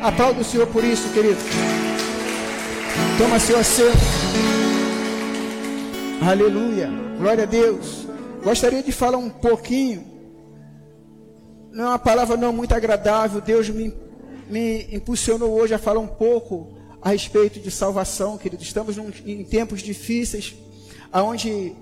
Aplauda o Senhor por isso, querido. Toma seu assento. Aleluia. Glória a Deus. Gostaria de falar um pouquinho. Não é uma palavra não muito agradável. Deus me, me impulsionou hoje a falar um pouco a respeito de salvação, querido. Estamos num, em tempos difíceis, onde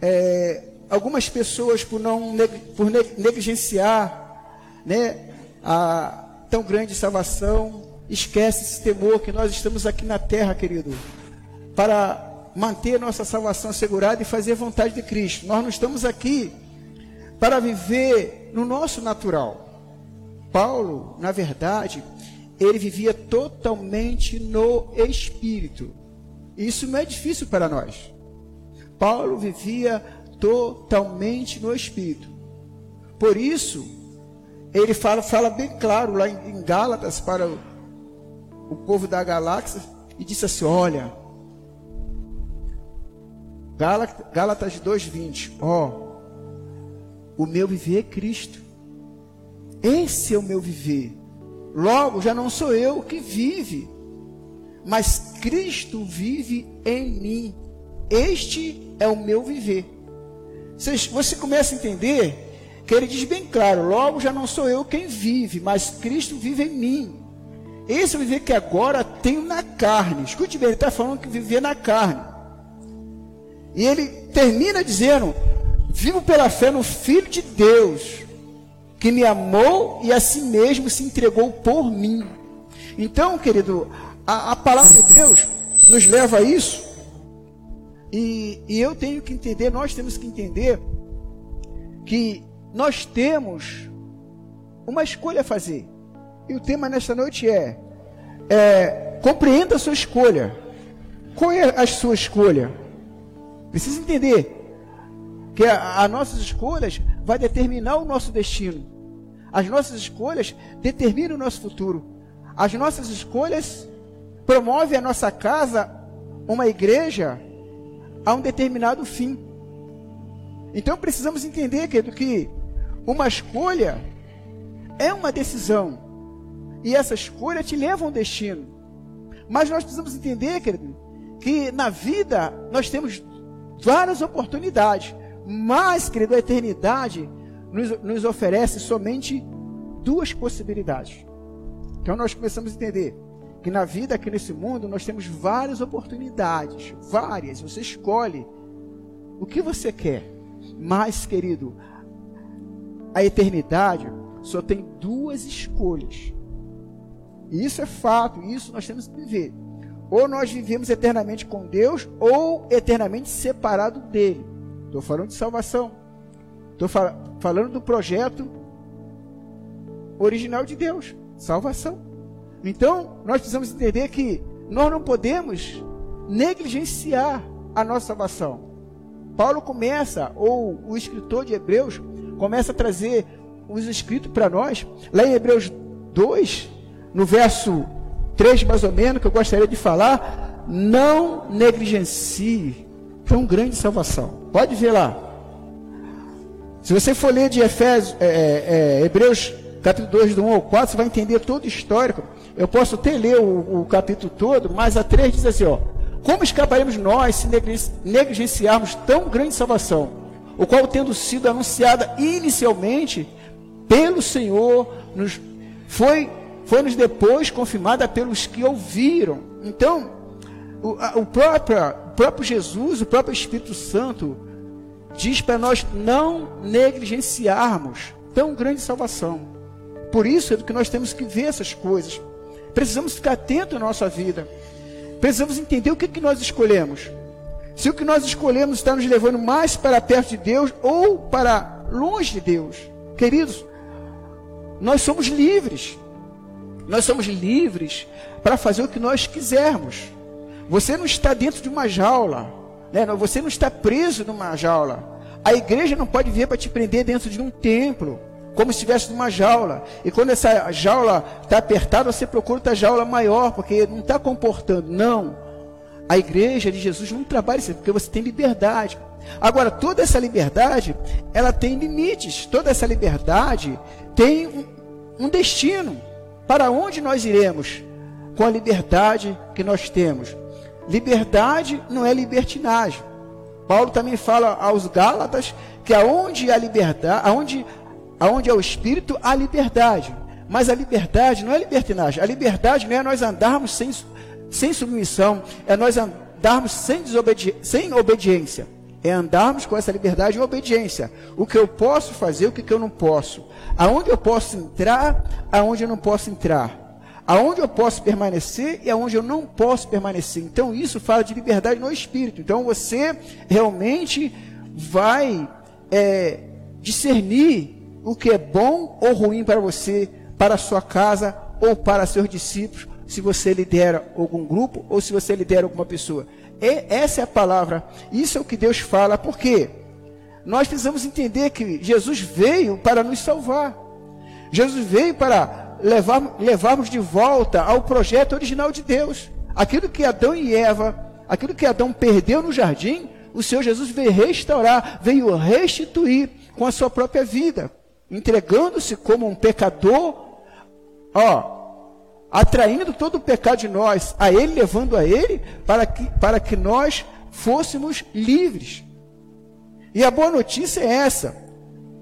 é, algumas pessoas, por não por negligenciar né, a tão grande salvação, esquece esse temor que nós estamos aqui na terra, querido, para manter nossa salvação assegurada e fazer a vontade de Cristo. Nós não estamos aqui para viver no nosso natural. Paulo, na verdade, ele vivia totalmente no espírito. Isso não é difícil para nós. Paulo vivia totalmente no espírito. Por isso, ele fala, fala bem claro lá em, Gálatas para o, o povo da galáxia e disse assim: Olha, Gálatas 2,20: Ó, o meu viver é Cristo. Esse é o meu viver. Logo, já não sou eu que vive, mas Cristo vive em mim. Este é o meu viver. Você, você começa a entender que ele diz bem claro: logo já não sou eu quem vive, mas Cristo vive em mim. Esse viver que agora tenho na carne. Escute bem, ele está falando que viver na carne. E ele termina dizendo: Vivo pela fé no Filho de Deus, que me amou e a si mesmo se entregou por mim. Então, querido, a, a palavra de Deus nos leva a isso. E, e eu tenho que entender, nós temos que entender que nós temos uma escolha a fazer. E o tema nesta noite é, é compreenda a sua escolha. Qual é a sua escolha? Precisa entender que as nossas escolhas vai determinar o nosso destino. As nossas escolhas determinam o nosso futuro. As nossas escolhas promovem a nossa casa, uma igreja, a um determinado fim. Então precisamos entender, querido, que uma escolha é uma decisão. E essa escolha te leva a um destino. Mas nós precisamos entender, querido, que na vida nós temos várias oportunidades. Mas, querido, a eternidade nos, nos oferece somente duas possibilidades. Então nós começamos a entender que na vida aqui nesse mundo nós temos várias oportunidades, várias. Você escolhe o que você quer. Mas, querido, a eternidade só tem duas escolhas. E isso é fato, isso nós temos que viver. Ou nós vivemos eternamente com Deus, ou eternamente separado dele. Estou falando de salvação. Estou fal falando do projeto original de Deus, salvação. Então, nós precisamos entender que nós não podemos negligenciar a nossa salvação. Paulo começa, ou o escritor de Hebreus, começa a trazer os escritos para nós, lá em Hebreus 2, no verso 3 mais ou menos, que eu gostaria de falar, não negligencie tão grande salvação. Pode ver lá. Se você for ler de Efésios, é, é, é Hebreus capítulo 2, do 1 ao 4, você vai entender todo o histórico. Eu posso até ler o, o capítulo todo, mas a 3 diz assim, ó. Como escaparemos nós se negligenciarmos tão grande salvação, o qual tendo sido anunciada inicialmente pelo Senhor, nos foi foi-nos depois confirmada pelos que ouviram. Então, o, a, o, próprio, o próprio Jesus, o próprio Espírito Santo, diz para nós não negligenciarmos tão grande salvação. Por isso é que nós temos que ver essas coisas. Precisamos ficar atentos na nossa vida. Precisamos entender o que, que nós escolhemos. Se o que nós escolhemos está nos levando mais para perto de Deus ou para longe de Deus. Queridos, nós somos livres. Nós somos livres para fazer o que nós quisermos. Você não está dentro de uma jaula, né? você não está preso numa jaula. A igreja não pode vir para te prender dentro de um templo, como se estivesse numa jaula. E quando essa jaula está apertada, você procura outra jaula maior, porque não está comportando. Não. A igreja de Jesus não trabalha assim, porque você tem liberdade. Agora, toda essa liberdade, ela tem limites. Toda essa liberdade tem um, um destino. para onde nós iremos? Com a liberdade que nós temos. Liberdade não é libertinagem. Paulo também fala aos Gálatas que aonde há liberdade, aonde, aonde é o espírito, há liberdade. Mas a liberdade não é libertinagem. A liberdade não é nós andarmos sem, sem submissão, é nós andarmos sem, desobedi sem obediência. É andarmos com essa liberdade em obediência. O que eu posso fazer, o que, eu não posso. Aonde eu posso entrar, aonde eu não posso entrar. Aonde eu posso permanecer e aonde eu não posso permanecer. Então isso fala de liberdade no espírito. Então você realmente vai é, discernir o que é bom ou ruim para você, para a sua casa ou para seus discípulos, se você lidera algum grupo ou se você lidera alguma pessoa. E essa é a palavra. Isso é o que Deus fala. Por quê? Nós precisamos entender que Jesus veio para nos salvar. Jesus veio para levar, levarmos de volta ao projeto original de Deus. Aquilo que Adão e Eva, aquilo que Adão perdeu no jardim, o Senhor Jesus veio restaurar, veio restituir com a sua própria vida, entregando-se como um pecador, ó, atraindo todo o pecado de nós a Ele, levando a Ele, para que, para que nós fôssemos livres. E a boa notícia é essa,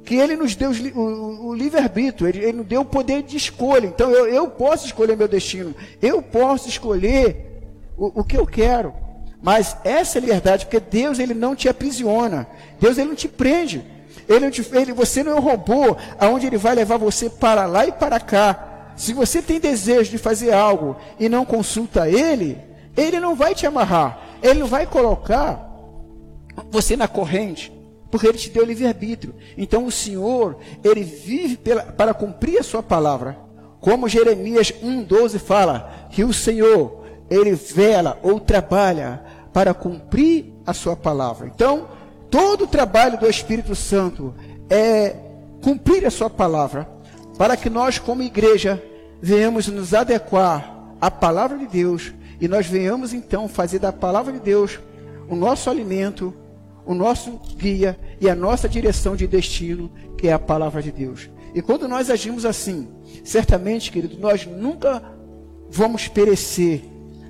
que Ele nos deu o, o, livre-arbítrio, ele, ele, nos deu o poder de escolha. Então eu, eu posso escolher meu destino, eu posso escolher o, o que eu quero. Mas essa é liberdade, porque Deus ele não te aprisiona, Deus ele não te prende. Ele, não te, ele você não é um robô, aonde ele vai levar você para lá e para cá. Se você tem desejo de fazer algo e não consulta ele, ele não vai te amarrar. Ele não vai colocar você na corrente, porque ele te deu livre-arbítrio. Então o Senhor, ele vive pela, para cumprir a sua palavra. Como Jeremias 1,12 fala, que o Senhor, ele vela ou trabalha para cumprir a sua palavra. Então, todo o trabalho do Espírito Santo é cumprir a sua palavra para que nós, como igreja, venhamos nos adequar à palavra de Deus e nós venhamos então fazer da palavra de Deus o nosso alimento, o nosso guia e a nossa direção de destino, que é a palavra de Deus. E quando nós agimos assim, certamente, querido, nós nunca vamos perecer.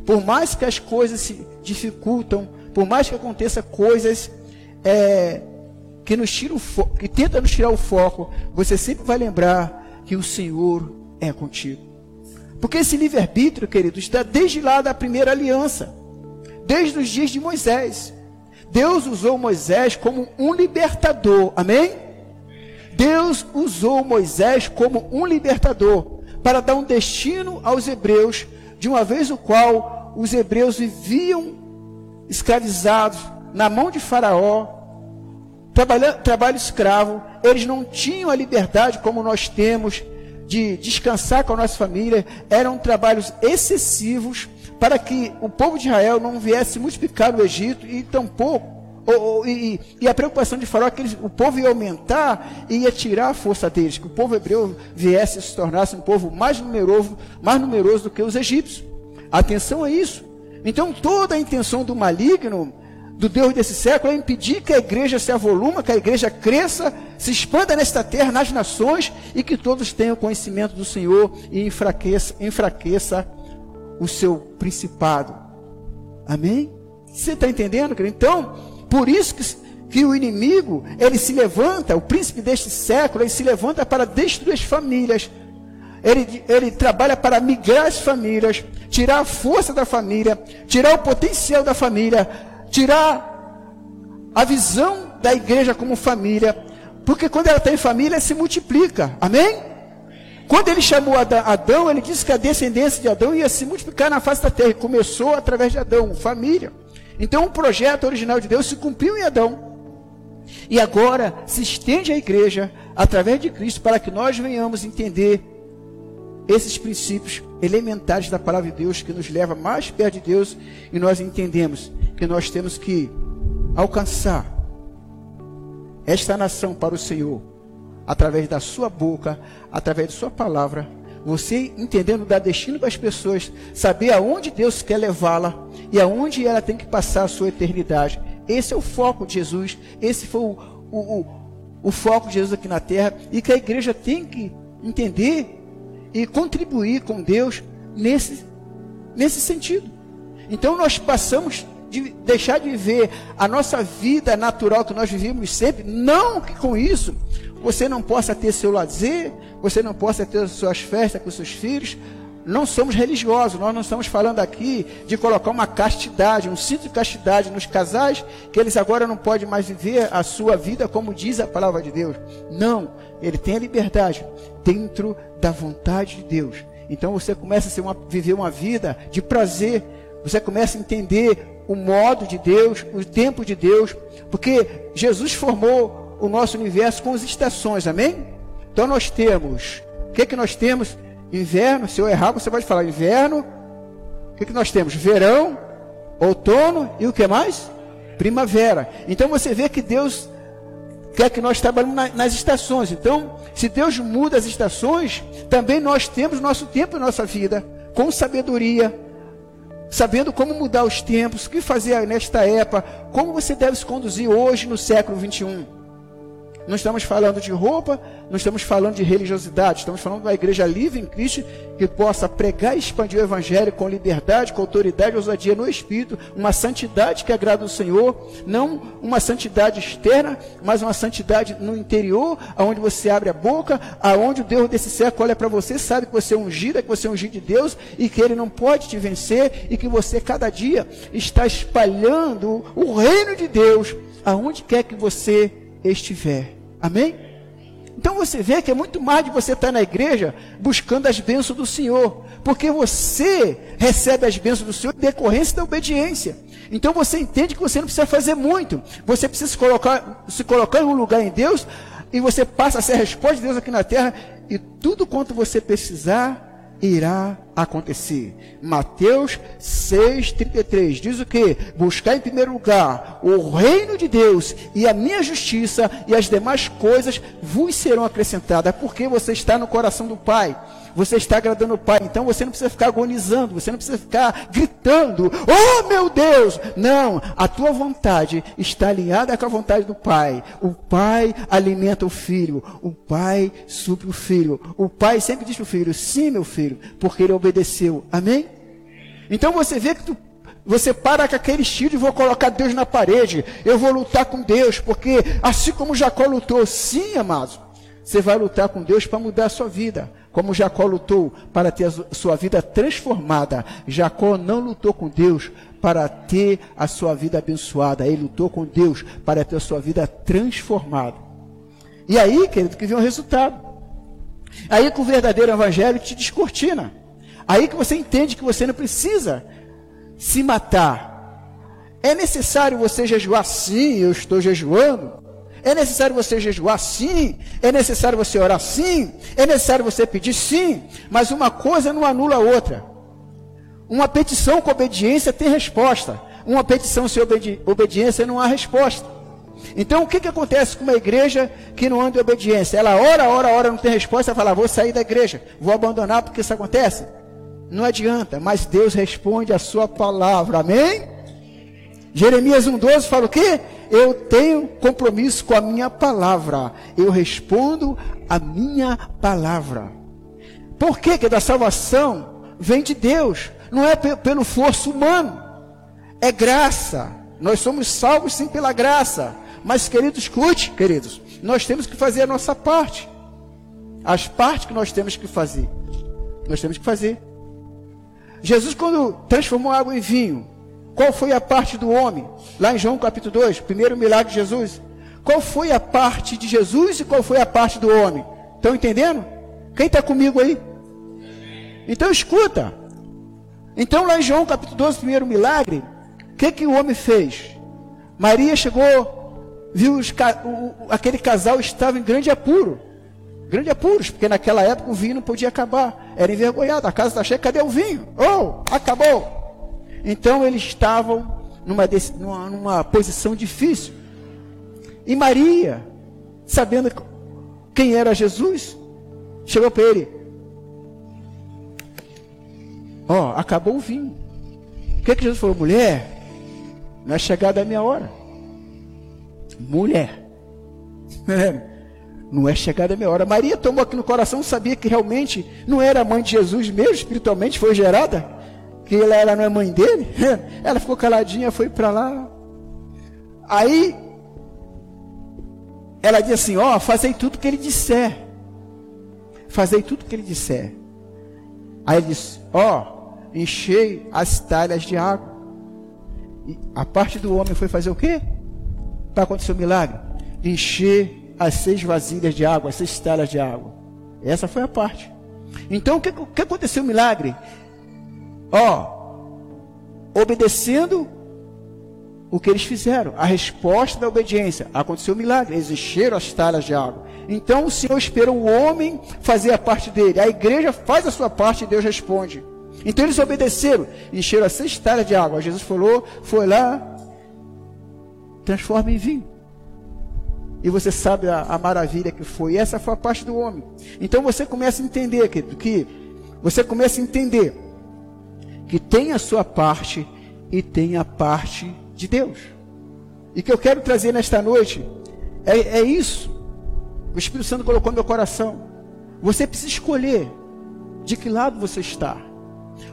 Por mais que as coisas se dificultam, por mais que aconteça coisas é, que nos tiram que tentam nos tirar o foco, você sempre vai lembrar que o Senhor é contigo. Porque esse livre-arbítrio, querido, está desde lá da primeira aliança, desde os dias de Moisés. Deus usou Moisés como um libertador, amém? Deus usou Moisés como um libertador para dar um destino aos hebreus, de uma vez o qual os hebreus viviam escravizados na mão de Faraó, trabalho, escravo, eles não tinham a liberdade como nós temos de descansar com a nossa família, eram trabalhos excessivos para que o povo de Israel não viesse multiplicar no Egito e tampouco ou, ou, e, e, a preocupação de Faraó é que eles, o povo ia aumentar e ia tirar a força deles, que o povo hebreu viesse a se tornasse um povo mais numeroso, mais numeroso do que os egípcios. Atenção a isso. Então toda a intenção do maligno do Deus desse século é impedir que a igreja se avoluma, que a igreja cresça, se expanda nesta terra, nas nações, e que todos tenham conhecimento do Senhor e enfraqueça, enfraqueça o seu principado. Amém? Você está entendendo, querido? Então, por isso que, que o inimigo, ele se levanta, o príncipe deste século, ele se levanta para destruir as famílias. Ele, ele trabalha para migrar as famílias, tirar a força da família, tirar o potencial da família, tirar a visão da igreja como família, porque quando ela tem família, se multiplica, amém? Quando ele chamou Adão, ele disse que a descendência de Adão ia se multiplicar na face da terra, começou através de Adão, família. Então o projeto original de Deus se cumpriu em Adão. E agora se estende à igreja através de Cristo para que nós venhamos entender esses princípios elementares da palavra de Deus que nos leva mais perto de Deus e nós entendemos que nós temos que alcançar esta nação para o Senhor, através da sua boca, através de sua palavra. Você entendendo dar destino para as pessoas, saber aonde Deus quer levá-la e aonde ela tem que passar a sua eternidade. Esse é o foco de Jesus. Esse foi o, o, o, o foco de Jesus aqui na terra. E que a igreja tem que entender e contribuir com Deus nesse, nesse sentido. Então nós passamos de deixar de viver a nossa vida natural que nós vivemos sempre, não que com isso você não possa ter seu lazer, você não possa ter suas festas com seus filhos, não somos religiosos, nós não estamos falando aqui de colocar uma castidade, um cinto de castidade nos casais, que eles agora não podem mais viver a sua vida como diz a palavra de Deus. Não, ele tem a liberdade dentro da vontade de Deus. Então você começa a uma, viver uma vida de prazer, você começa a entender o modo de Deus, o tempo de Deus, porque Jesus formou o nosso universo com as estações, amém? Então nós temos, o que, que nós temos? Inverno, se eu errar, você pode falar inverno. O que, que nós temos? Verão, outono e o que mais? Primavera. Então você vê que Deus quer que nós trabalhemos na, nas estações. Então, se Deus muda as estações, também nós temos nosso tempo e nossa vida com sabedoria, sabendo como mudar os tempos, o que fazer nesta época, como você deve se conduzir hoje no século 21 não estamos falando de roupa, não estamos falando de religiosidade, estamos falando de uma igreja livre em Cristo que possa pregar e expandir o Evangelho com liberdade, com autoridade ousadia no Espírito, uma santidade que agrada o Senhor, não uma santidade externa, mas uma santidade no interior, aonde você abre a boca, aonde o Deus desse século olha para você, sabe que você é ungido, que você é ungido de Deus e que Ele não pode te vencer e que você cada dia está espalhando o reino de Deus aonde quer que você estiver. Amém? Então você vê que é muito mais de você estar na igreja buscando as bênçãos do Senhor, porque você recebe as bênçãos do Senhor em decorrência da obediência. Então você entende que você não precisa fazer muito, você precisa se colocar, se colocar em um lugar em Deus e você passa a ser a resposta de Deus aqui na terra e tudo quanto você precisar irá acontecer. Mateus 6,33 diz o que? Buscar em primeiro lugar o reino de Deus e a minha justiça, e as demais coisas vos serão acrescentadas, porque você está no coração do Pai você está agradando o Pai. Então você não precisa ficar agonizando, você não precisa ficar gritando, oh meu Deus! Não, a tua vontade está alinhada com a vontade do Pai. O Pai alimenta o filho, o Pai supre o filho. O Pai sempre diz para o filho, sim meu filho, porque ele obedeceu. Amém? Então você vê que tu você para com aquele estilo e vou colocar Deus na parede. Eu vou lutar com Deus, porque assim como Jacó lutou, sim, amados, você vai lutar com Deus para mudar a sua vida. Como Jacó lutou para ter a sua vida transformada, Jacó não lutou com Deus para ter a sua vida abençoada, ele lutou com Deus para ter a sua vida transformada. E aí, querido, que vem o resultado. Aí que o verdadeiro evangelho te descortina. Aí que você entende que você não precisa se matar. É necessário você jejuar? Sim, eu estou jejuando. É necessário você jejuar? Sim. É necessário você orar? Sim. É necessário você pedir? Sim. Mas uma coisa não anula a outra. Uma petição com obediência tem resposta. Uma petição sem obedi obediência não há resposta. Então o que, que acontece com uma igreja que não anda em obediência? Ela ora, ora, ora, não tem resposta, fala, vou sair da igreja, vou abandonar porque isso acontece. Não adianta, mas Deus responde a sua palavra, amém? Jeremias 1,12 fala o quê? Eu tenho compromisso com a minha palavra. Eu respondo a minha palavra. Por que que da salvação vem de Deus? Não é pelo forço humano. É graça. Nós somos salvos sim pela graça. Mas queridos, escute, queridos, nós temos que fazer a nossa parte. As partes que nós temos que fazer. Nós temos que fazer. Jesus, quando transformou água em vinho, qual foi a parte do homem? Lá em João capítulo 2, primeiro milagre de Jesus. Qual foi a parte de Jesus e qual foi a parte do homem? Estão entendendo? Quem está comigo aí? Então escuta. Então lá em João capítulo 12, primeiro milagre, o que, que o homem fez? Maria chegou, viu os, o, aquele casal estava em grande apuro. Grande apuros, porque naquela época o vinho não podia acabar. Era envergonhado, a casa está cheia, cadê o vinho? Oh, acabou. Então eles estavam numa, numa, numa posição difícil. E Maria, sabendo quem era Jesus, chegou para ele: Ó, oh, acabou o vinho. O que, que Jesus falou? Mulher, não é chegada a minha hora. Mulher. não é chegada a minha hora. Maria tomou aqui no coração, sabia que realmente não era mãe de Jesus mesmo, espiritualmente foi gerada, que ela, não é mãe dele. Ela ficou caladinha, foi para lá. Aí ela diz assim: Ó, oh, fazei tudo que ele disser. Fazei tudo que ele disser. Aí ele diz: Ó, oh, enchei as talhas de água. E a parte do homem foi fazer o quê? Para acontecer o um milagre? Encher as seis vasilhas de água, as seis talhas de água. Essa foi a parte. Então o que, o que aconteceu o milagre? Ó, obedecendo o que eles fizeram, a resposta da obediência. Aconteceu um milagre, eles encheram as talhas de água. Então o Senhor espera o homem fazer a parte dele. A igreja faz a sua parte e Deus responde. Então eles obedeceram, encheram as seis talhas de água. Jesus falou, foi lá, transforma em vinho. E você sabe a, a maravilha que foi. Essa foi a parte do homem. Então você começa a entender, querido, que você começa a entender que tem a sua parte e tem a parte de Deus. E que eu quero trazer nesta noite é, é isso. O Espírito Santo colocou no meu coração. Você precisa escolher de que lado você está.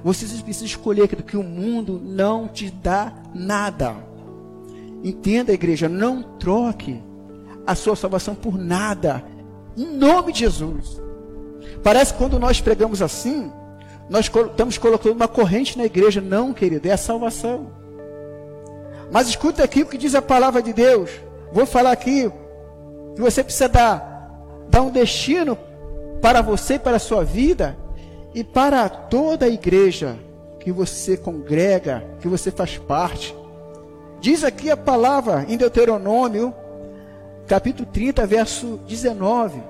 Você precisa escolher que o mundo não te dá nada. Entenda, igreja, não troque a sua salvação por nada. Em nome de Jesus. Parece que quando nós pregamos assim, nós estamos colocando uma corrente na igreja. Não, querido, é a salvação. Mas escuta aqui o que diz a palavra de Deus. Vou falar aqui que você precisa dar, dar um destino para você, para a sua vida e para toda a igreja que você congrega, que você faz parte. Diz aqui a palavra em Deuteronômio, capítulo 30, verso 19.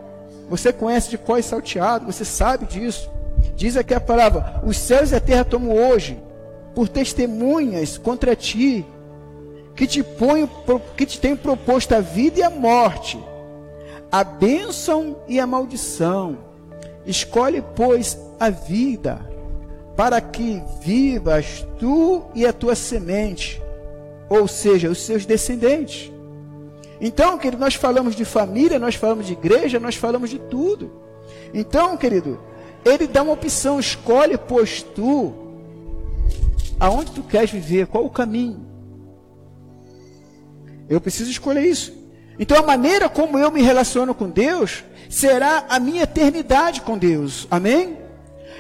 Você conhece de qual é salteado, você sabe disso. Diz aqui a palavra: Os céus e a terra tomam hoje por testemunhas contra ti que te ponho, que te tenho proposto a vida e a morte, a bênção e a maldição. Escolhe, pois, a vida, para que vivas tu e a tua semente, ou seja, os seus descendentes. Então, querido, nós falamos de família, nós falamos de igreja, nós falamos de tudo. Então, querido, ele dá uma opção, escolhe, pois tu, aonde tu queres viver, qual o caminho. Eu preciso escolher isso. Então a maneira como eu me relaciono com Deus será a minha eternidade com Deus. Amém?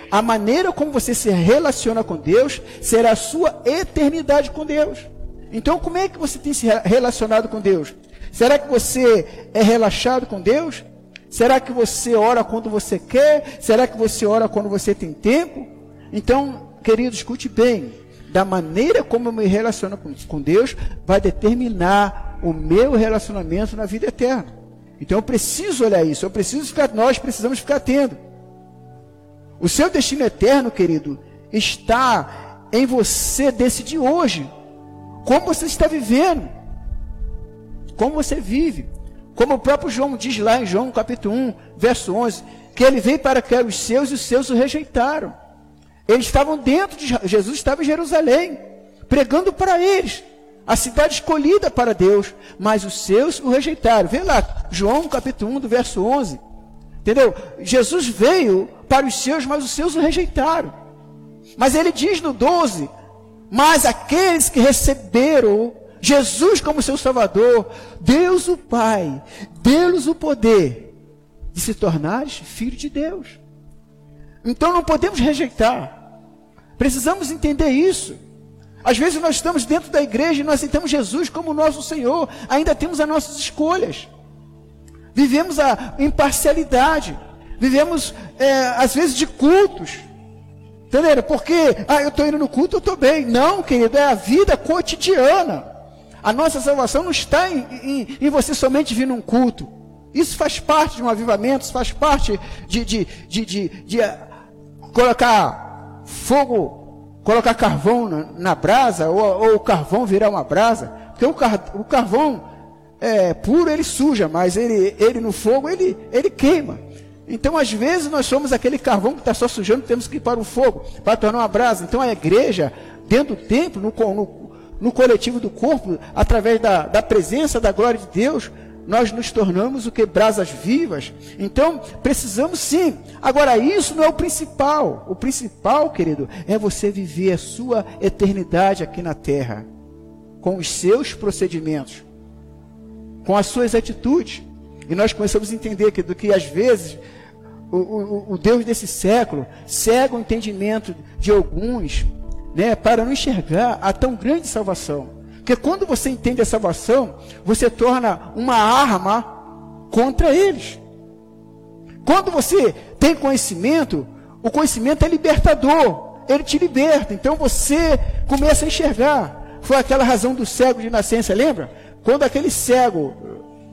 A maneira como você se relaciona com Deus será a sua eternidade com Deus. Então, como é que você tem se relacionado com Deus? Será que você é relaxado com Deus? Será que você ora quando você quer? Será que você ora quando você tem tempo? Então, querido, escute bem da maneira como eu me relaciono com, Deus, vai determinar o meu relacionamento na vida eterna. Então eu preciso olhar isso, eu preciso ficar, nós precisamos ficar atento. O seu destino eterno, querido, está em você decidir hoje. Como você está vivendo. Como você vive. Como o próprio João diz lá em João capítulo 1, verso 11, que ele veio para que os seus e os seus o rejeitaram. Eles estavam dentro de Jesus, estava em Jerusalém, pregando para eles, a cidade escolhida para Deus, mas os seus o rejeitaram. Vê lá, João capítulo 1, do verso 11. Entendeu? Jesus veio para os seus, mas os seus o rejeitaram. Mas ele diz no 12: Mas aqueles que receberam Jesus como seu Salvador, Deus o Pai, deu-lhes o poder de se tornares filho de Deus. Então não podemos rejeitar. Precisamos entender isso. Às vezes nós estamos dentro da igreja e nós aceitamos Jesus como nosso Senhor, ainda temos as nossas escolhas. Vivemos a imparcialidade, vivemos é, às vezes de cultos. Entenderam? Porque, ah, eu estou indo no culto, eu estou bem. Não, querido, é a vida cotidiana. A nossa salvação não está em, em, em você somente vir num culto. Isso faz parte de um avivamento, isso faz parte de, de, de, de, de colocar fogo, colocar carvão na, na brasa, ou, ou, o carvão virar uma brasa, porque o, car, o carvão é, puro ele suja, mas ele, ele no fogo ele, ele queima. Então, às vezes, nós somos aquele carvão que está só sujando, temos que ir para o fogo, para tornar uma brasa. Então, a igreja, dentro do templo, no, no, no coletivo do corpo, através da, da presença da glória de Deus, nós nos tornamos o que? Brasas vivas. Então, precisamos sim. Agora, isso não é o principal. O principal, querido, é você viver a sua eternidade aqui na terra, com os seus procedimentos, com as suas atitudes. E nós começamos a entender que, do que às vezes o, o, o Deus desse século cega o entendimento de alguns, né, para não enxergar a tão grande salvação. Porque quando você entende a salvação, você torna uma arma contra eles. Quando você tem conhecimento, o conhecimento é libertador, ele te liberta. Então você começa a enxergar. Foi aquela razão do cego de nascença, lembra? Quando aquele cego,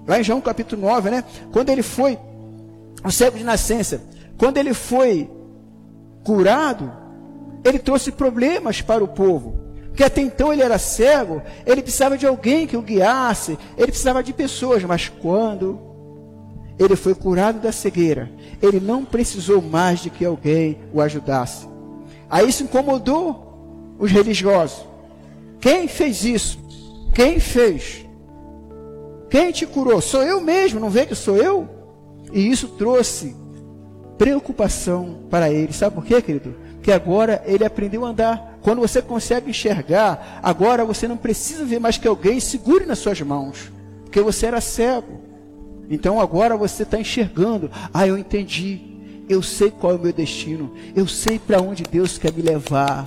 lá em João capítulo 9, né? Quando ele foi, o cego de nascença, quando ele foi curado, ele trouxe problemas para o povo. Porque até então ele era cego, ele precisava de alguém que o guiasse, ele precisava de pessoas, mas quando ele foi curado da cegueira, ele não precisou mais de que alguém o ajudasse. Aí isso incomodou os religiosos. Quem fez isso? Quem fez? Quem te curou? Sou eu mesmo, não vê que sou eu? E isso trouxe preocupação para ele. Sabe por quê, querido? Que agora ele aprendeu a andar. Quando você consegue enxergar, agora você não precisa ver mais que alguém segure nas suas mãos, porque você era cego. Então agora você está enxergando. Ah, eu entendi. Eu sei qual é o meu destino. Eu sei para onde Deus quer me levar.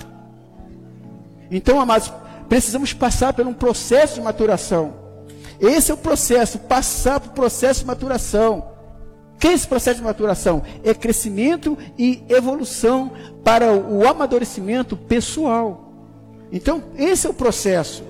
Então, amados, precisamos passar por um processo de maturação. Esse é o processo, passar por processo de maturação. Que é esse processo de maturação? É crescimento e evolução para o amadurecimento pessoal. Então, esse é o processo.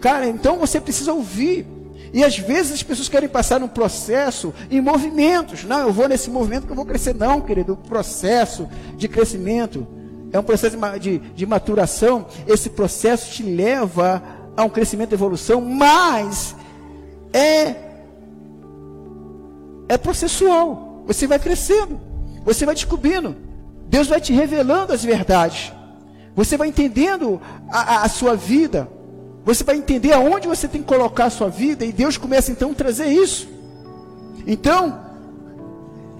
Cara, então você precisa ouvir. E às vezes as pessoas querem passar um processo em movimentos. Não, eu vou nesse movimento que eu vou crescer. Não, querido. O processo de crescimento é um processo de, de, de maturação. Esse processo te leva a um crescimento e evolução, mas é é processual. Você vai crescendo, você vai descobrindo. Deus vai te revelando as verdades. Você vai entendendo a, a, a sua vida. Você vai entender aonde você tem que colocar a sua vida. E Deus começa então a trazer isso. Então,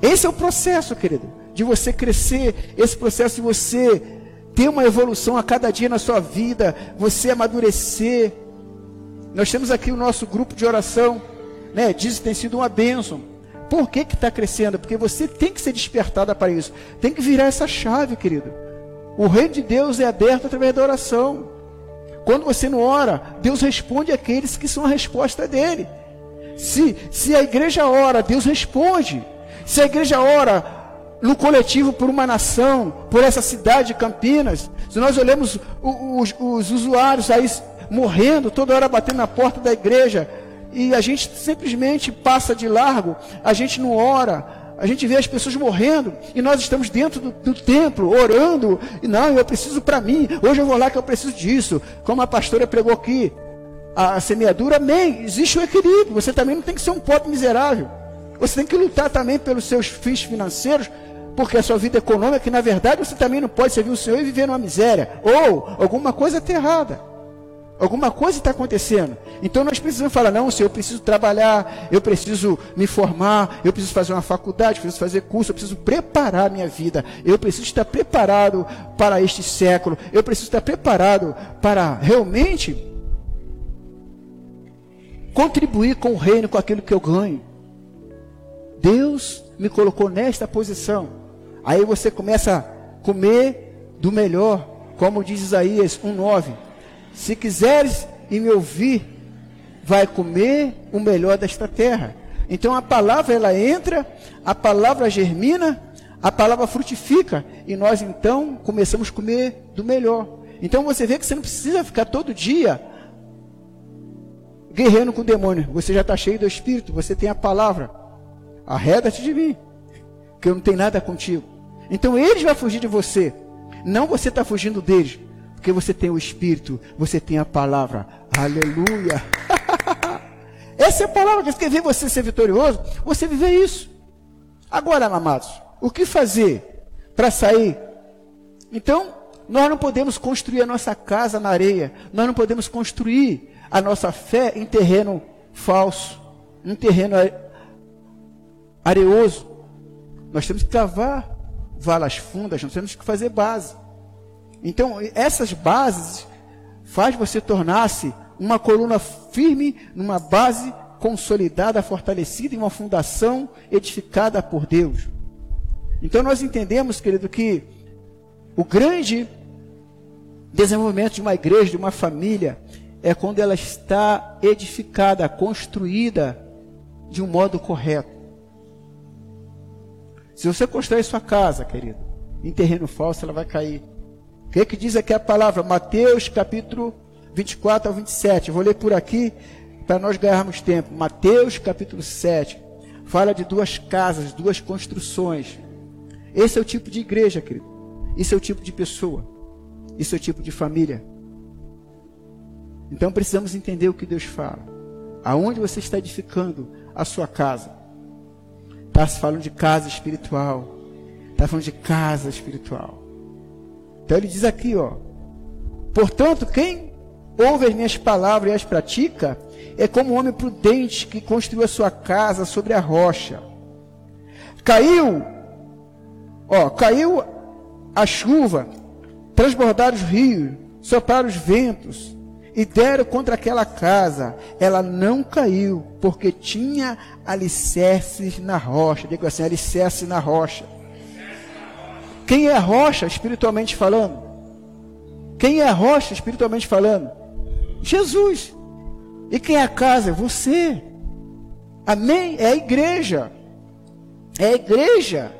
esse é o processo, querido, de você crescer. Esse processo de você ter uma evolução a cada dia na sua vida. Você amadurecer. Nós temos aqui o nosso grupo de oração. Né? Diz que tem sido uma bênção. Por que está crescendo? Porque você tem que ser despertada para isso. Tem que virar essa chave, querido. O reino de Deus é aberto através da oração. Quando você não ora, Deus responde àqueles que são a resposta dele. Se, se a igreja ora, Deus responde. Se a igreja ora no coletivo por uma nação, por essa cidade de Campinas, se nós olhamos os, os usuários aí morrendo, toda hora batendo na porta da igreja, e a gente simplesmente passa de largo, a gente não ora, a gente vê as pessoas morrendo e nós estamos dentro do, do templo orando. E não, eu preciso para mim. Hoje eu vou lá que eu preciso disso. Como a pastora pregou aqui, a semeadura, amém. Existe o um equilíbrio. Você também não tem que ser um pobre miserável. Você tem que lutar também pelos seus fins financeiros, porque a sua vida econômica, que na verdade você também não pode servir o Senhor e viver numa miséria. Ou alguma coisa está errada. Alguma coisa está acontecendo. Então nós precisamos falar: não, Senhor, eu preciso trabalhar, eu preciso me formar, eu preciso fazer uma faculdade, eu preciso fazer curso, eu preciso preparar a minha vida, eu preciso estar preparado para este século, eu preciso estar preparado para realmente contribuir com o reino, com aquilo que eu ganho. Deus me colocou nesta posição. Aí você começa a comer do melhor, como diz Isaías 1,9. Se quiseres e me ouvir, vai comer o melhor desta terra. Então a palavra ela entra, a palavra germina, a palavra frutifica e nós então começamos a comer do melhor. Então você vê que você não precisa ficar todo dia guerreando com o demônio. Você já está cheio do Espírito, você tem a palavra. Arreda-te de mim, que eu não tenho nada contigo. Então eles vão fugir de você, não você está fugindo deles. Porque você tem o Espírito, você tem a palavra. Aleluia. Essa é a palavra que quer ver você ser vitorioso, você viver isso. Agora, amados, o que fazer para sair? Então, nós não podemos construir a nossa casa na areia, nós não podemos construir a nossa fé em terreno falso. um terreno areoso. Nós temos que cavar valas fundas, nós temos que fazer base. Então, essas bases faz você tornar-se uma coluna firme numa base consolidada, fortalecida em uma fundação edificada por Deus. Então nós entendemos, querido, que o grande desenvolvimento de uma igreja, de uma família, é quando ela está edificada, construída de um modo correto. Se você constrói sua casa, querido, em terreno falso, ela vai cair. O que, é que diz aqui a palavra? Mateus capítulo 24 ao 27. Eu vou ler por aqui para nós ganharmos tempo. Mateus capítulo 7 fala de duas casas, duas construções. Esse é o tipo de igreja, querido. Esse é o tipo de pessoa. Esse é o tipo de família. Então precisamos entender o que Deus fala. Aonde você está edificando a sua casa? Está se falando de casa espiritual. Está falando de casa espiritual. Então ele diz aqui, ó. Portanto, quem ouve as minhas palavras e as pratica, é como um homem prudente que construiu a sua casa sobre a rocha. Caiu, ó, caiu a chuva, transbordaram os rios, sopraram os ventos e deram contra aquela casa. Ela não caiu, porque tinha alicerces na rocha. Digo assim, alicerce na rocha. Quem é rocha, espiritualmente falando? Quem é rocha, espiritualmente falando? Jesus. E quem é a casa? Você. Amém? É a igreja. É a igreja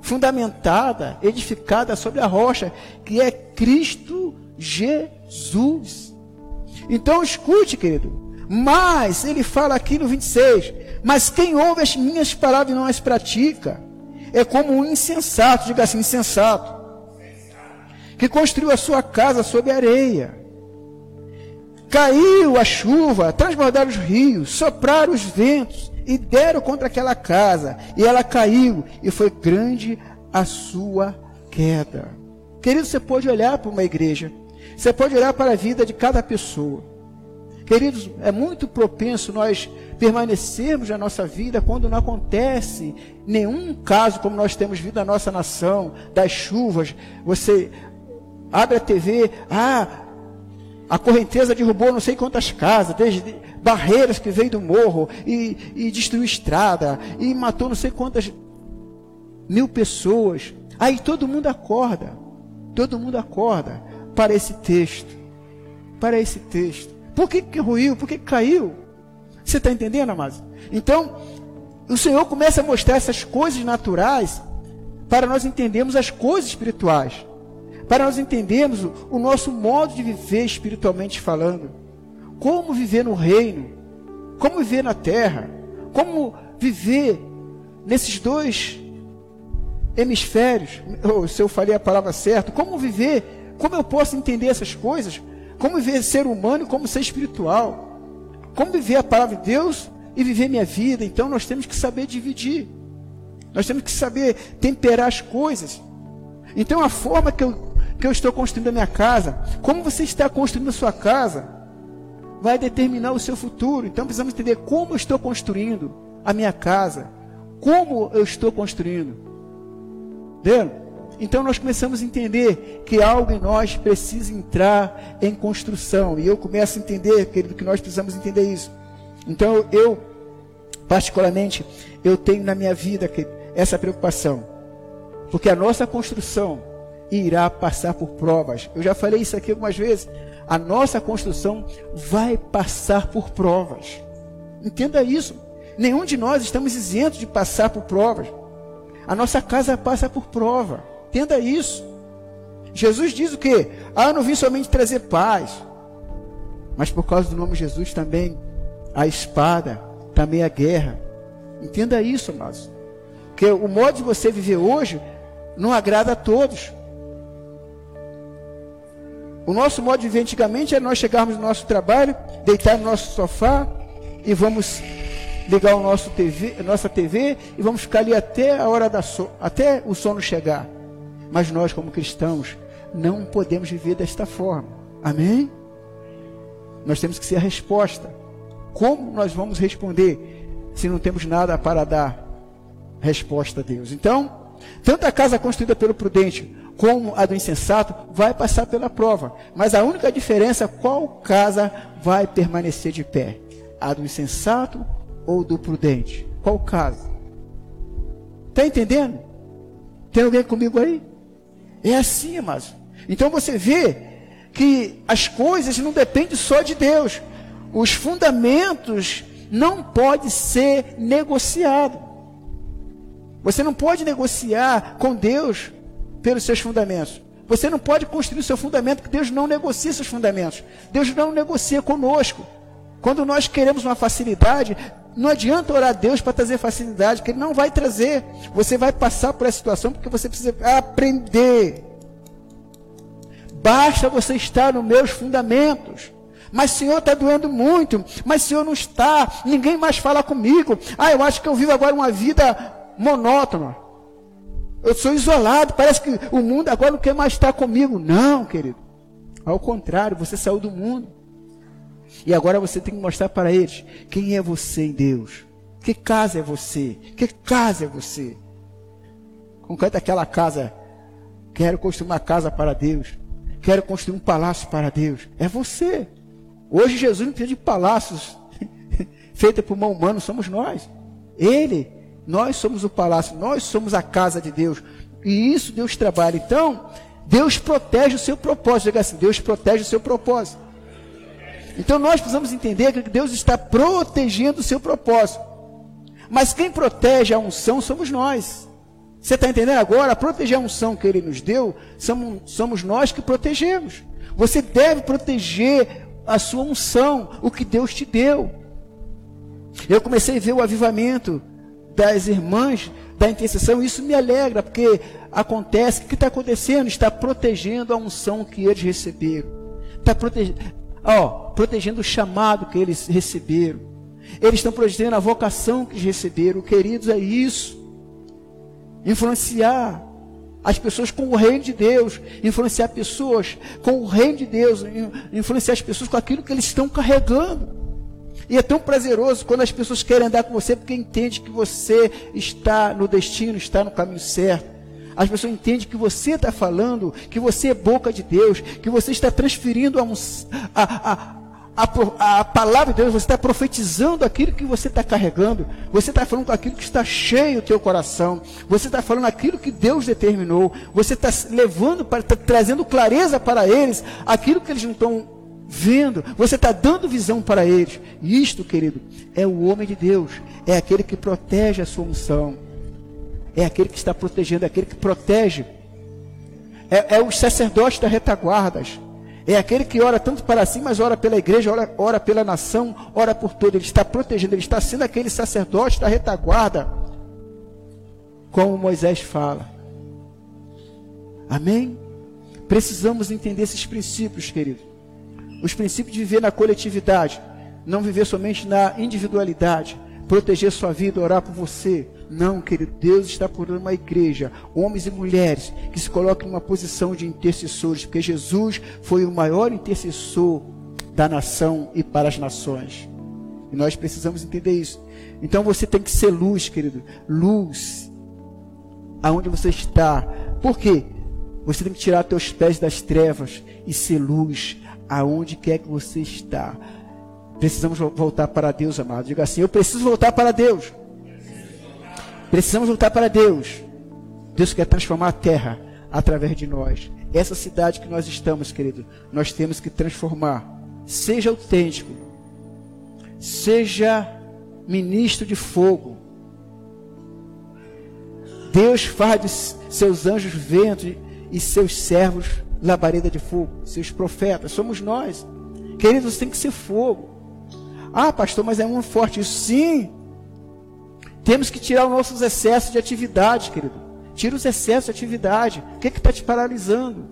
fundamentada, edificada sobre a rocha, que é Cristo Jesus. Então escute, querido. Mas, ele fala aqui no 26, mas quem ouve as minhas palavras e não as pratica, é como um insensato, diga assim, insensato, que construiu a sua casa sobre areia. Caiu a chuva, transbordaram os rios, sopraram os ventos e deram contra aquela casa, e ela caiu, e foi grande a sua queda. Querido, você pode olhar para uma igreja, você pode olhar para a vida de cada pessoa. Queridos, é muito propenso nós permanecermos na nossa vida quando não acontece nenhum caso como nós temos vindo na nossa nação, das chuvas. Você abre a TV, ah, a correnteza derrubou não sei quantas casas, desde barreiras que veio do morro e, e destruiu estrada e matou não sei quantas mil pessoas. Aí todo mundo acorda, todo mundo acorda para esse texto, para esse texto. Por que, que ruiu? Por que, que caiu? Você está entendendo, amados? Então, o Senhor começa a mostrar essas coisas naturais para nós entendermos as coisas espirituais para nós entendermos o nosso modo de viver espiritualmente falando. Como viver no reino, como viver na terra, como viver nesses dois hemisférios, ou se eu falei a palavra certa, como viver, como eu posso entender essas coisas, como viver ser humano e como ser espiritual, como viver a palavra de Deus e viver minha vida. Então nós temos que saber dividir, nós temos que saber temperar as coisas. Então a forma que eu que eu estou construindo a minha casa, como você está construindo a sua casa, vai determinar o seu futuro. Então precisamos entender como eu estou construindo a minha casa, como eu estou construindo. Entendeu? Então nós começamos a entender que algo em nós precisa entrar em construção. E eu começo a entender, querido, que nós precisamos entender isso. Então eu, particularmente, eu tenho na minha vida essa preocupação. Porque a nossa construção irá passar por provas. Eu já falei isso aqui algumas vezes. A nossa construção vai passar por provas. Entenda isso. Nenhum de nós estamos isentos de passar por provas. A nossa casa passa por prova. Entenda isso. Jesus diz o que? Ah, eu não vim somente trazer paz. Mas por causa do nome de Jesus também a espada, também a guerra. Entenda isso, amados. Que o modo de você viver hoje não agrada a todos. O nosso modo de viver antigamente era nós chegarmos no nosso trabalho, deitar no nosso sofá e vamos ligar o nosso TV, nossa TV e vamos ficar ali até a hora da so, até o sono chegar. Mas nós, como cristãos, não podemos viver desta forma. Amém? Nós temos que ser a resposta. Como nós vamos responder se não temos nada para dar resposta a Deus. Então, tanto a casa construída pelo prudente como a do insensato vai passar pela prova. Mas a única diferença, qual casa vai permanecer de pé? A do insensato ou do prudente? Qual casa? Está entendendo? Tem alguém comigo aí? É assim, mas. Então você vê que as coisas não dependem só de Deus. Os fundamentos não podem ser negociados. Você não pode negociar com Deus pelos seus fundamentos. Você não pode construir seu fundamento, porque Deus não negocia seus fundamentos. Deus não negocia conosco. Quando nós queremos uma facilidade, não adianta orar a Deus para trazer facilidade, que Ele não vai trazer. Você vai passar por essa situação porque você precisa aprender. Basta você estar nos meus fundamentos. Mas Senhor está doendo muito. Mas Senhor não está. Ninguém mais fala comigo. Ah, eu acho que eu vivo agora uma vida monótona. Eu sou isolado, parece que o mundo agora não quer mais estar comigo. Não, querido. Ao contrário, você saiu do mundo. E agora você tem que mostrar para eles quem é você em Deus. Que casa é você? Que casa é você? Concreta aquela casa. Quero construir uma casa para Deus. Quero construir um palácio para Deus. É você. Hoje Jesus não precisa de palácios feitos por mão humana, somos nós. Ele nós somos o palácio, nós somos a casa de Deus. E isso Deus trabalha. Então, Deus protege o seu propósito. Diga assim: Deus protege o seu propósito. Então nós precisamos entender que Deus está protegendo o seu propósito. Mas quem protege a unção somos nós. Você está entendendo agora? Proteger a unção que Ele nos deu, somos, somos nós que protegemos. Você deve proteger a sua unção, o que Deus te deu. Eu comecei a ver o avivamento das irmãs da intercessão, isso me alegra, porque acontece, o que está acontecendo? Está protegendo a unção que eles receberam. Está protegendo, ó, protegendo o chamado que eles receberam. Eles estão protegendo a vocação que receberam. Queridos, é isso. Influenciar as pessoas com o reino de Deus, influenciar pessoas com o reino de Deus, influenciar as pessoas com aquilo que eles estão carregando. E é tão prazeroso quando as pessoas querem andar com você porque entende que você está no destino, está no caminho certo. As pessoas entendem que você está falando, que você é boca de Deus, que você está transferindo a, a, a, a palavra de Deus, você está profetizando aquilo que você está carregando, você está falando com aquilo que está cheio o teu coração, você está falando aquilo que Deus determinou, você está levando, para, está trazendo clareza para eles, aquilo que eles não estão vendo, você está dando visão para eles. Isto, querido, é o homem de Deus, é aquele que protege a sua unção, é aquele que está protegendo, é aquele que protege, é, é os sacerdotes da retaguardas, é aquele que ora tanto para si, mas ora pela igreja, ora, ora pela nação, ora por todo, ele está protegendo, ele está sendo aquele sacerdote da retaguarda, como Moisés fala. Amém? Precisamos entender esses princípios, querido. Os princípios de viver na coletividade, não viver somente na individualidade, proteger sua vida, orar por você. Não, querido, Deus está por uma igreja, homens e mulheres, que se colocam em uma posição de intercessores, porque Jesus foi o maior intercessor da nação e para as nações. E nós precisamos entender isso. Então você tem que ser luz, querido, luz aonde você está. Por quê? Você tem que tirar teus pés das trevas e ser luz aonde quer que você está. Precisamos voltar para Deus, amado. Diga assim: Eu preciso voltar para Deus. Precisamos voltar para Deus. Deus quer transformar a terra através de nós. Essa cidade que nós estamos, querido, nós temos que transformar. Seja autêntico. Seja ministro de fogo. Deus faz de seus anjos ventos e seus servos labareda de fogo, seus profetas, somos nós. Queridos, tem que ser fogo. Ah, pastor, mas é muito forte isso. Sim. Temos que tirar os nossos excessos de atividade, querido. Tira os excessos de atividade. O que está te paralisando?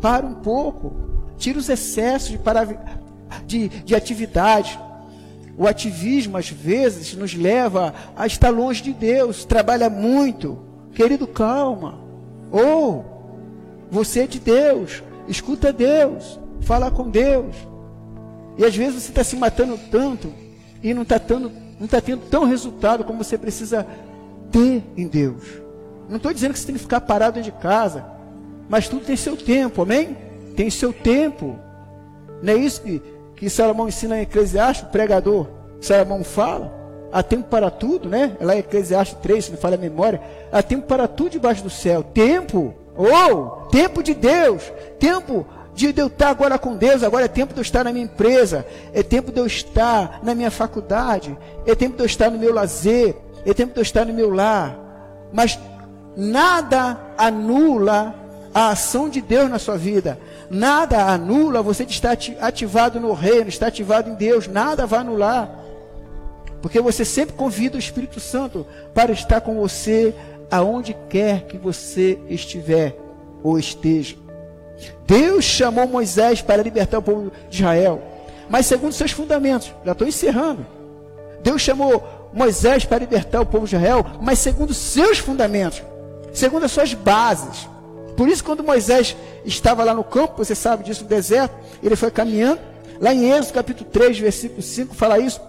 Para um pouco. Tira os excessos de, para... de, de atividade. O ativismo, às vezes, nos leva a estar longe de Deus. Trabalha muito. Querido, calma. Ou oh, você é de Deus. Escuta Deus. Fala com Deus. E às vezes você está se matando tanto e não está não está tendo tão resultado como você precisa ter em Deus. Não estou dizendo que você tem que ficar parado de casa, mas tudo tem seu tempo, amém? Tem seu tempo. Não é isso que, que Salomão ensina em Eclesiastes, o pregador Salomão fala? Há tempo para tudo, né? Lá em Eclesiastes 3, se não falha a memória. Há tempo para tudo debaixo do céu. Tempo, ou oh, tempo de Deus, tempo de eu estar agora com Deus, agora é tempo de eu estar na minha empresa, é tempo de eu estar na minha faculdade, é tempo de eu estar no meu lazer, é tempo de eu estar no meu lar. Mas nada anula a ação de Deus na sua vida. Nada anula você de estar ativado no reino, estar ativado em Deus. Nada vai anular. Porque você sempre convida o Espírito Santo para estar com você aonde quer que você estiver ou esteja. Deus chamou Moisés para libertar o povo de Israel, mas segundo seus fundamentos. Já estou encerrando. Deus chamou Moisés para libertar o povo de Israel, mas segundo seus fundamentos, segundo as suas bases. Por isso, quando Moisés estava lá no campo, você sabe disso, no deserto, ele foi caminhando. Lá em Êxodo capítulo 3, versículo 5, fala isso.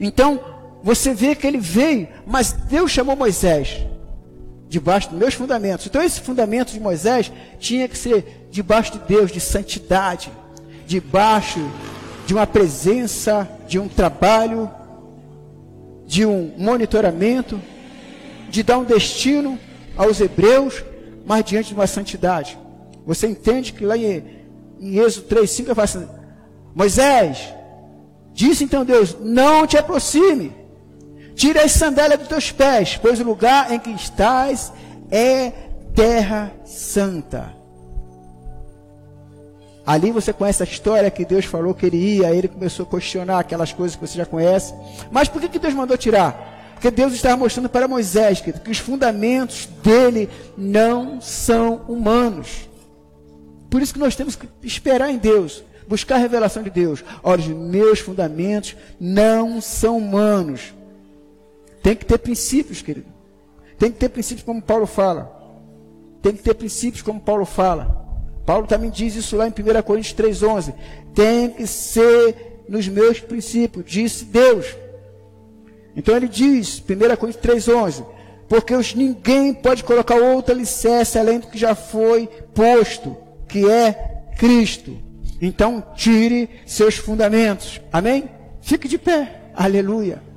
Então, você vê que ele veio, mas Deus chamou Moisés debaixo dos meus fundamentos. Então, esse fundamento de Moisés tinha que ser debaixo de Deus, de santidade, debaixo de uma presença, de um trabalho, de um monitoramento, de dar um destino aos hebreus, mas diante de uma santidade. Você entende que lá em, em Êxodo 3, 5, fala assim, Moisés, disse então Deus, não te aproxime, tira as sandálias dos teus pés, pois o lugar em que estás é terra santa. Ali você conhece a história que Deus falou que ele ia, ele começou a questionar aquelas coisas que você já conhece. Mas por que, que Deus mandou tirar? Porque Deus estava mostrando para Moisés que, que os fundamentos dele não são humanos. Por isso que nós temos que esperar em Deus, buscar a revelação de Deus. Olha, os meus fundamentos não são humanos. Tem que ter princípios, querido. Tem que ter princípios como Paulo fala. Tem que ter princípios como Paulo fala. Paulo também diz isso lá em 1 Coríntios 3,11. Tem que ser nos meus princípios, disse Deus. Então ele diz, 1 Coríntios 3,11, porque os, ninguém pode colocar outra alicerce além do que já foi posto, que é Cristo. Então tire seus fundamentos. Amém? Fique de pé. Aleluia.